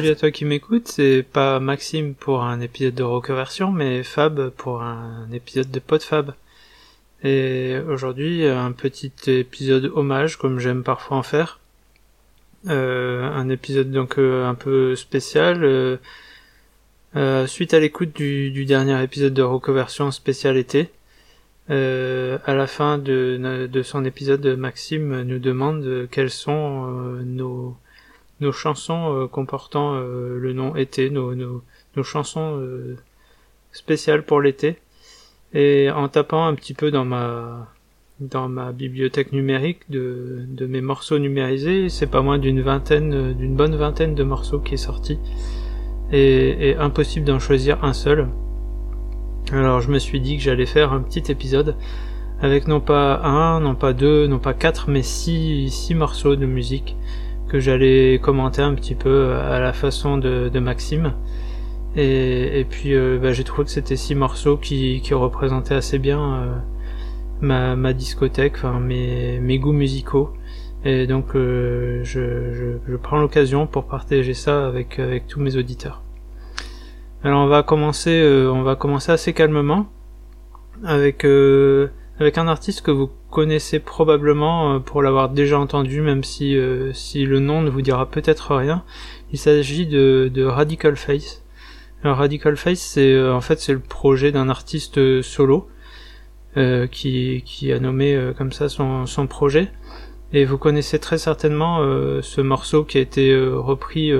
salut à toi qui m'écoute, c'est pas Maxime pour un épisode de Reconversion, mais Fab pour un épisode de PodFab. Et aujourd'hui, un petit épisode hommage, comme j'aime parfois en faire. Euh, un épisode donc euh, un peu spécial. Euh, suite à l'écoute du, dernier épisode de Reconversion spécial été, à la fin de, son épisode, Maxime nous demande quelles sont nos, nos chansons comportant le nom été, nos, chansons spéciales pour l'été. Et en tapant un petit peu dans ma dans ma bibliothèque numérique de, mes morceaux numérisés, c'est pas moins d'une vingtaine, d'une bonne vingtaine de morceaux qui est sorti. Et, et impossible d'en choisir un seul. Alors je me suis dit que j'allais faire un petit épisode avec non pas un, non pas deux, non pas quatre, mais six, six morceaux de musique que j'allais commenter un petit peu à la façon de, de Maxime. Et, et puis euh, bah, j'ai trouvé que c'était six morceaux qui, qui représentaient assez bien euh, ma, ma discothèque, enfin mes, mes goûts musicaux. Et donc euh, je, je, je, prends l'occasion pour partager ça avec, avec tous mes auditeurs. Alors on va commencer, on va commencer assez calmement avec avec un artiste que vous connaissez probablement pour l'avoir déjà entendu, même si si le nom ne vous dira peut-être rien. Il s'agit de, de Radical Face. Alors Radical Face, c'est euh, en fait c'est le projet d'un artiste euh, solo euh, qui, qui a nommé euh, comme ça son, son projet. Et vous connaissez très certainement ce morceau qui a été repris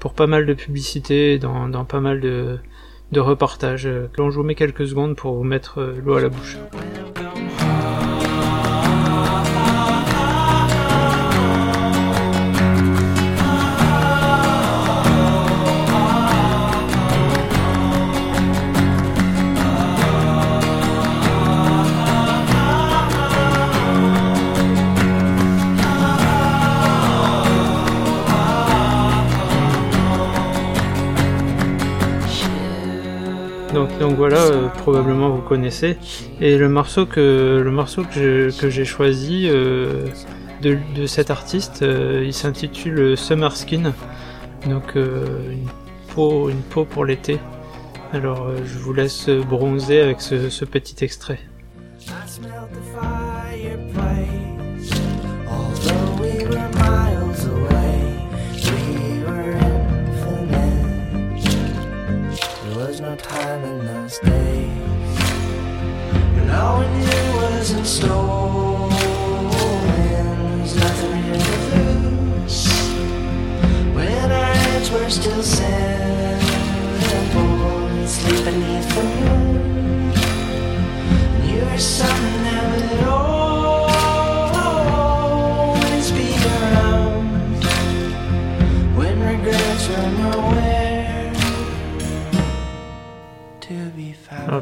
pour pas mal de publicité dans, dans pas mal de, de reportages. je vous mets quelques secondes pour vous mettre l'eau à la bouche. Donc, voilà, euh, probablement vous connaissez. Et le morceau que le morceau que j'ai choisi euh, de, de, cet artiste, euh, il s'intitule Summer Skin. Donc une peau une peau pour l'été. Alors je vous laisse bronzer avec ce, petit extrait. last days. And all we knew was in store. Nothing really loose. When our heads were still sand.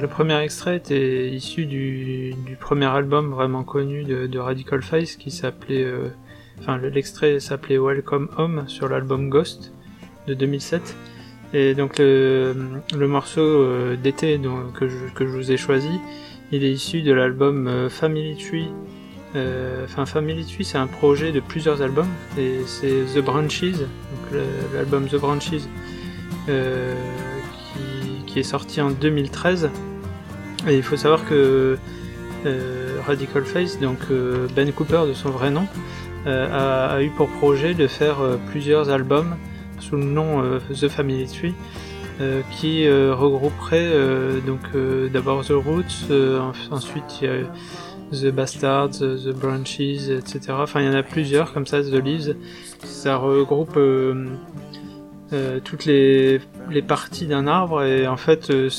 Le premier extrait était issu du, premier album vraiment connu de, Radical Face qui s'appelait, euh, l'extrait s'appelait Welcome Home sur l'album Ghost de 2007. Et donc le, morceau euh, d'été que je, que je vous ai choisi, il est issu de l'album euh, Family Tree. Enfin Family Tree c'est un projet de plusieurs albums et c'est The Branches, donc l'album The Branches qui est sorti en 2013. Il faut savoir que euh, Radical Face, donc euh, Ben Cooper de son vrai nom, euh, a, eu pour projet de faire plusieurs albums sous le nom The Family Tree. qui regrouperait donc d'abord The Roots, ensuite il y a The Bastards, The Branches, etc. Enfin, il y en a plusieurs comme ça, The Leaves. Ça regroupe toutes les, parties d'un arbre et en fait euh,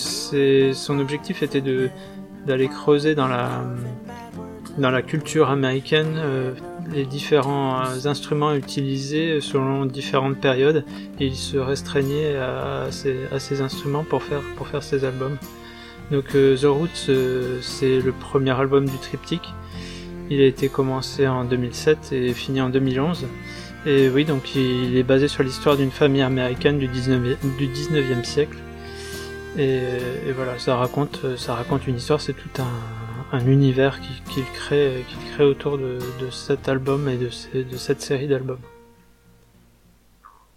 son objectif était d'aller creuser dans la culture américaine euh, les différents instruments utilisés selon différentes périodes et il se restreignait à, ces, instruments pour faire pour ses albums. Donc The Roots c'est le premier album du triptyque. Il a été commencé en 2007 et fini en 2011. Et oui, donc il est basé sur l'histoire d'une famille américaine du 19e, du 19e siècle. Et, voilà, ça raconte, ça raconte une histoire, c'est tout un, un univers qu'il crée, crée autour de, cet album et de, cette série d'albums.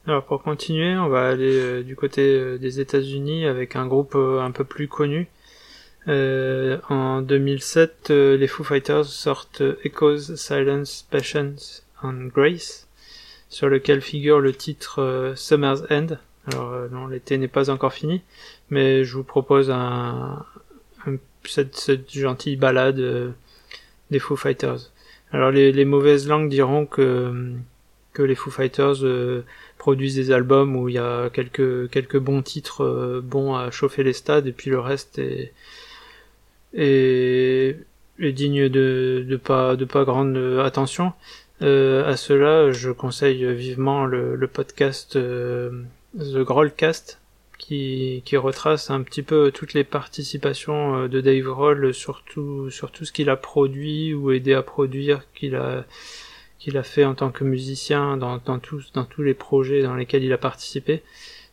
Alors pour continuer, on va aller du côté des États-Unis avec un groupe un peu plus connu. en 2007, les Foo Fighters sortent Echoes, Silence, Patience and Grace, sur lequel figure le titre Summer's End. Alors non, l'été n'est pas encore fini, mais je vous propose un, cette, cette, gentille balade euh, des Foo Fighters. Alors les, mauvaises langues diront que que les Foo Fighters euh, produisent des albums où il y a quelques quelques bons titres euh, bons à chauffer les stades et puis le reste est est, est digne de, de pas de pas grande attention. À cela, je conseille vivement le, le podcast The Grollcast qui, qui retrace un petit peu toutes les participations euh, de Dave Roll sur tout, sur tout ce qu'il a produit ou aidé à produire, qu'il a, qu'il a fait en tant que musicien dans, dans, tous, dans tous les projets dans lesquels il a participé.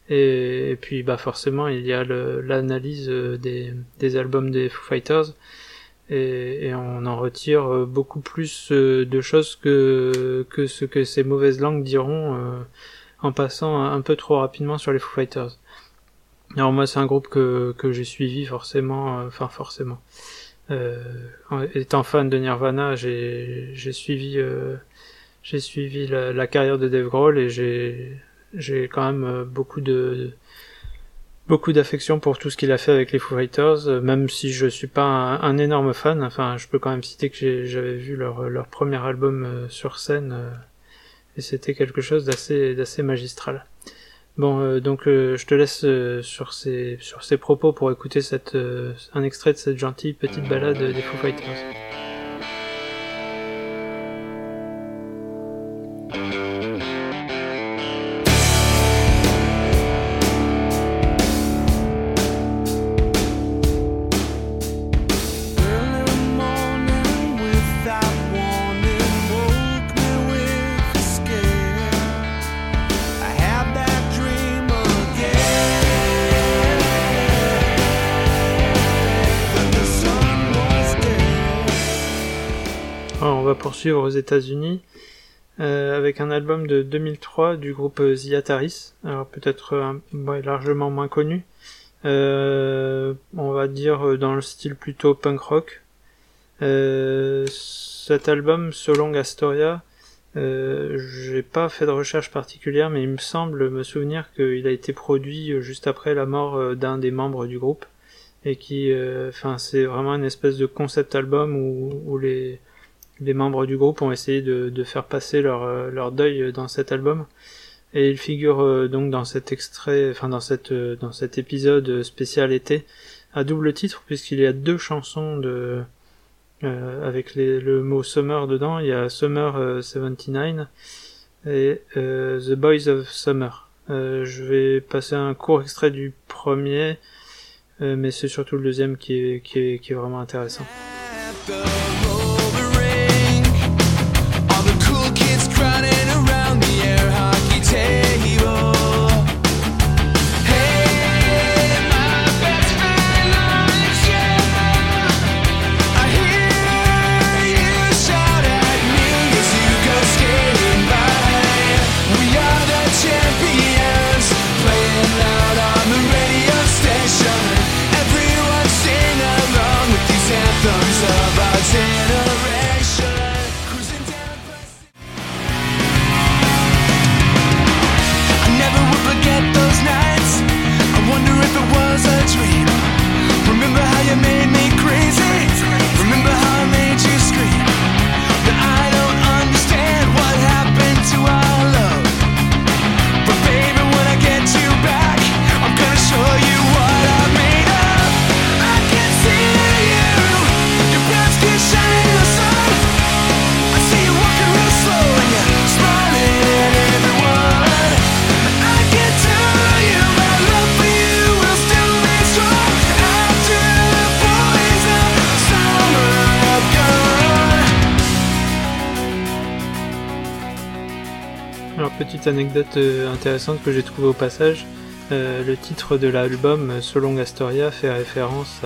Et, puis bah forcément il y a l'analyse euh, des, des albums des Foo Fighters et, et, on en retire euh, beaucoup plus de choses que, que ce que ces mauvaises langues diront en passant un peu trop rapidement sur les Foo Fighters. Alors moi c'est un groupe que, que j'ai suivi forcément, euh, enfin forcément. Euh, étant fan de Nirvana, j'ai suivi euh, j'ai suivi la, la, carrière de Dave Grohl et j'ai j'ai quand même euh, beaucoup de beaucoup d'affection pour tout ce qu'il a fait avec les Foo Fighters, même si je suis pas un, énorme fan. Enfin, je peux quand même citer que j'avais vu leur leur premier album sur scène et c'était quelque chose d'assez d'assez magistral. Bon, euh, donc euh, je te laisse euh, sur ces sur ces propos pour écouter cette un extrait de cette gentille petite balade des Foo Fighters. Poursuivre aux États-Unis euh, avec un album de 2003 du groupe The Ataris, alors peut-être largement moins connu. Euh, on va dire dans le style plutôt punk rock. Euh, cet album, Long Astoria, j'ai pas fait de recherche particulière, mais il me semble me souvenir qu'il a été produit juste après la mort d'un des membres du groupe et qui, enfin, c'est vraiment une espèce de concept album où les les membres du groupe ont essayé de, de faire passer leur, euh, leur deuil dans cet album. Et il figure euh, donc dans cet extrait, enfin dans euh, dans cet épisode spécial été à double titre puisqu'il y a deux chansons de avec les, le mot summer dedans. Il y a Summer 79 et The Boys of Summer. je vais passer un court extrait du premier, mais c'est surtout le deuxième qui est, qui est, qui est vraiment intéressant. Anecdote euh, intéressante que j'ai trouvée au passage. Euh, le titre de l'album, Solong Astoria, fait référence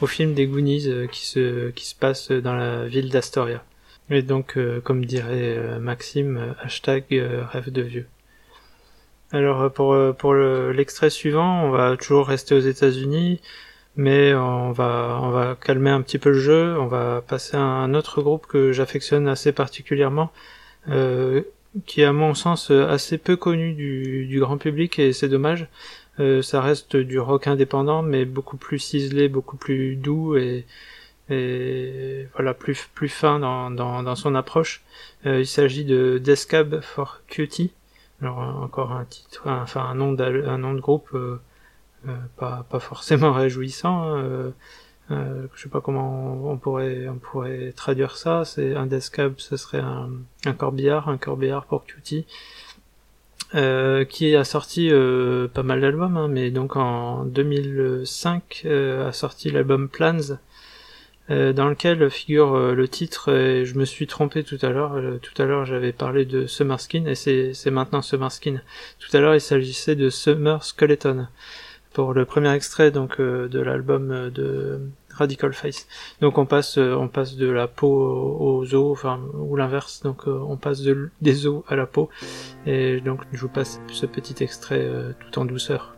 au film des Goonies euh, qui, se, qui se passe dans la ville d'Astoria. Et donc, comme dirait Maxime, hashtag rêve de vieux. Alors pour pour l'extrait suivant, on va toujours rester aux États-Unis, mais on va on va calmer un petit peu le jeu. On va passer à un autre groupe que j'affectionne assez particulièrement, qui est à mon sens assez peu connu du, grand public et c'est dommage. Euh, ça reste du rock indépendant, mais beaucoup plus ciselé, beaucoup plus doux et, voilà plus plus fin dans, dans, dans son approche. Euh, il s'agit de Descab for Cutie. Alors encore un titre, enfin un nom nom de groupe euh, euh, pas pas forcément réjouissant. Euh, je sais pas comment on pourrait on pourrait traduire ça. C'est un Descab, ce serait un, un corbillard, un corbillard pour Cutie. Euh, qui a sorti euh, pas mal d'albums, hein, mais donc en 2005 euh, a sorti l'album Plans, dans lequel figure le titre, et je me suis trompé tout à l'heure, tout à l'heure j'avais parlé de Summer Skin, et c'est maintenant Summer Skin. Tout à l'heure il s'agissait de Summer Skeleton, pour le premier extrait donc de l'album de Radical Face. Donc on passe, euh, on passe de la peau aux os, enfin ou l'inverse. Donc euh, on passe de, des os à la peau. Et donc je vous passe ce petit extrait euh, tout en douceur.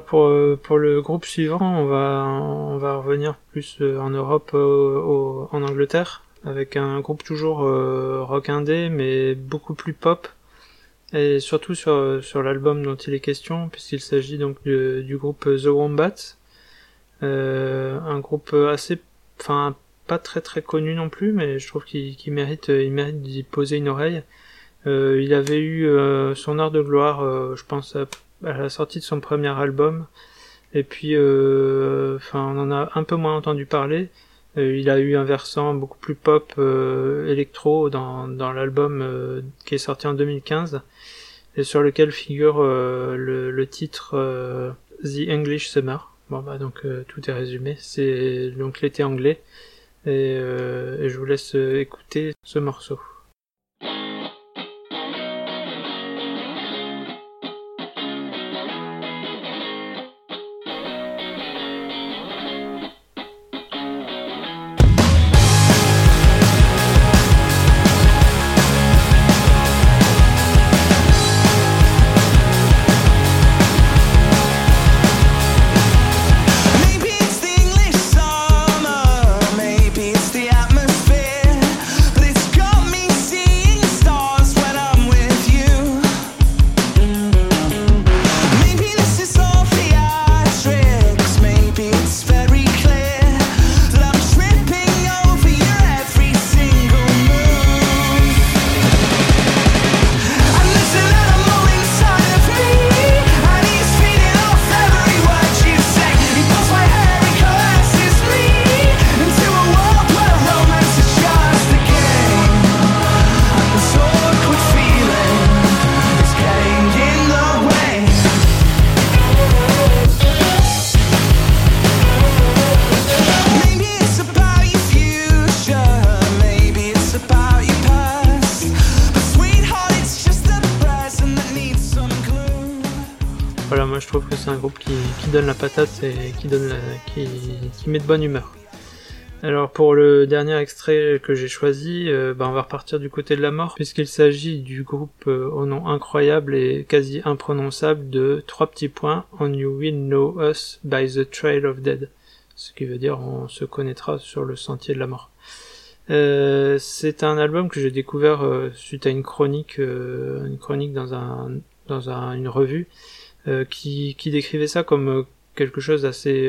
Pour le groupe suivant, on va, on va revenir plus euh, en Europe, euh, en Angleterre, avec un groupe toujours euh, rock indé, mais beaucoup plus pop, et surtout sur, sur l'album dont il est question, puisqu'il s'agit donc du groupe The Wombats, un groupe assez, enfin pas très très connu non plus, mais je trouve qu'il mérite, il mérite d'y poser une oreille. il avait eu son heure de gloire, je pense, à, à, la sortie de son premier album, et puis, euh, enfin, on en a un peu moins entendu parler. Euh, il a eu un versant beaucoup plus pop euh, électro dans, dans l'album qui est sorti en 2015 et sur lequel figure le, titre The English Summer. Bon bah donc tout est résumé. C'est donc l'été anglais et, et je vous laisse écouter ce morceau. Donne la patate et qui donne qui, qui met de bonne humeur. Alors pour le dernier extrait que j'ai choisi, euh, bah, on va repartir du côté de la mort puisqu'il s'agit du groupe euh, au nom incroyable et quasi imprononçable de trois petits points On You Will Know Us by the Trail of Dead, ce qui veut dire on se connaîtra sur le sentier de la mort. Euh, c'est un album que j'ai découvert suite à une chronique, une chronique dans un dans une revue qui, qui décrivait ça comme quelque chose d'assez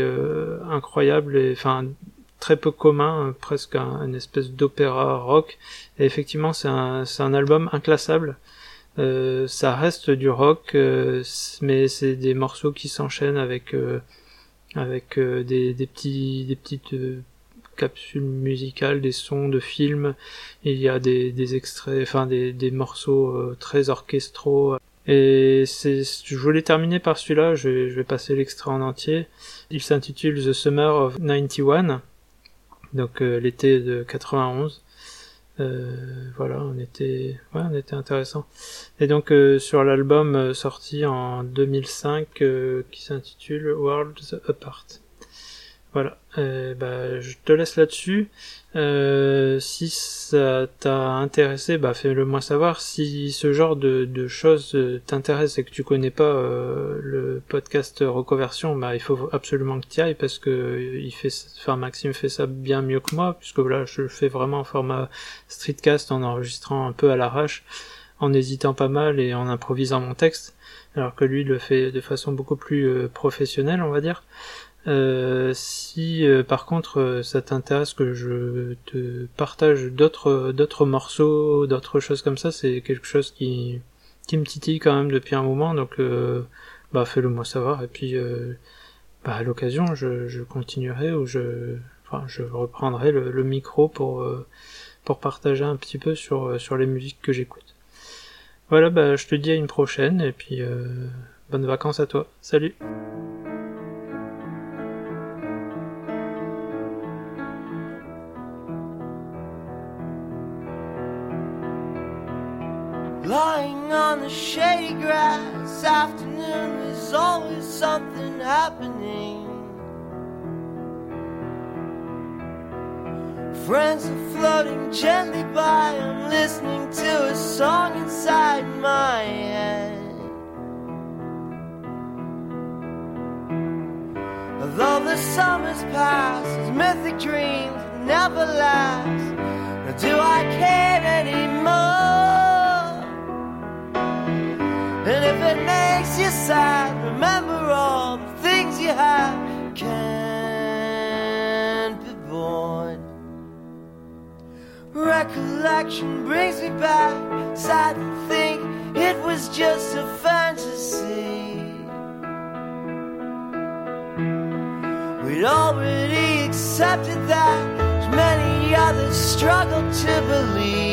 incroyable et enfin très peu commun, euh, presque un, une espèce d'opéra rock. Et effectivement, c'est un, un album inclassable. Euh, ça reste du rock, euh, mais c'est des morceaux qui s'enchaînent avec avec des, des petits des petites capsules musicales, des sons de films. Il y a des, des extraits, enfin des, des morceaux très orchestraux. Et c'est, je voulais terminer par celui-là, je vais, je vais passer l'extrait en entier. Il s'intitule The Summer of 91 donc euh, l'été de 91. Euh, voilà, on était, ouais, on était intéressant. Et donc euh, sur l'album sorti en 2005 qui s'intitule Worlds Apart. Voilà, euh, bah, je te laisse là-dessus. Euh, si ça t'a intéressé, bah fais-le moi savoir. Si ce genre de, de choses t'intéresse et que tu connais pas euh, le podcast Reconversion, bah il faut absolument que tu ailles parce que il fait, enfin Maxime fait ça bien mieux que moi puisque là je le fais vraiment en format streetcast en enregistrant un peu à l'arrache, en hésitant pas mal et en improvisant mon texte, alors que lui le fait de façon beaucoup plus professionnelle, on va dire. Euh, si euh, par contre euh, ça t'intéresse que je te partage d'autres d'autres morceaux, d'autres choses comme ça, c'est quelque chose qui qui me titille quand même depuis un moment, donc bah fais-le moi savoir et puis bah à l'occasion je, je continuerai ou je enfin je reprendrai le, le micro pour pour partager un petit peu sur sur les musiques que j'écoute. Voilà, bah je te dis à une prochaine et puis bonnes vacances à toi. Salut. The shady grass, afternoon, there's always something happening. Friends are floating gently by, I'm listening to a song inside my head. Although the summer's past, his mythic dreams never last. Now, do I care sad, remember all the things you had can't be born. Recollection brings me back, sad to think it was just a fantasy. We'd already accepted that, many others struggled to believe.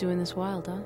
Doing this wild, huh?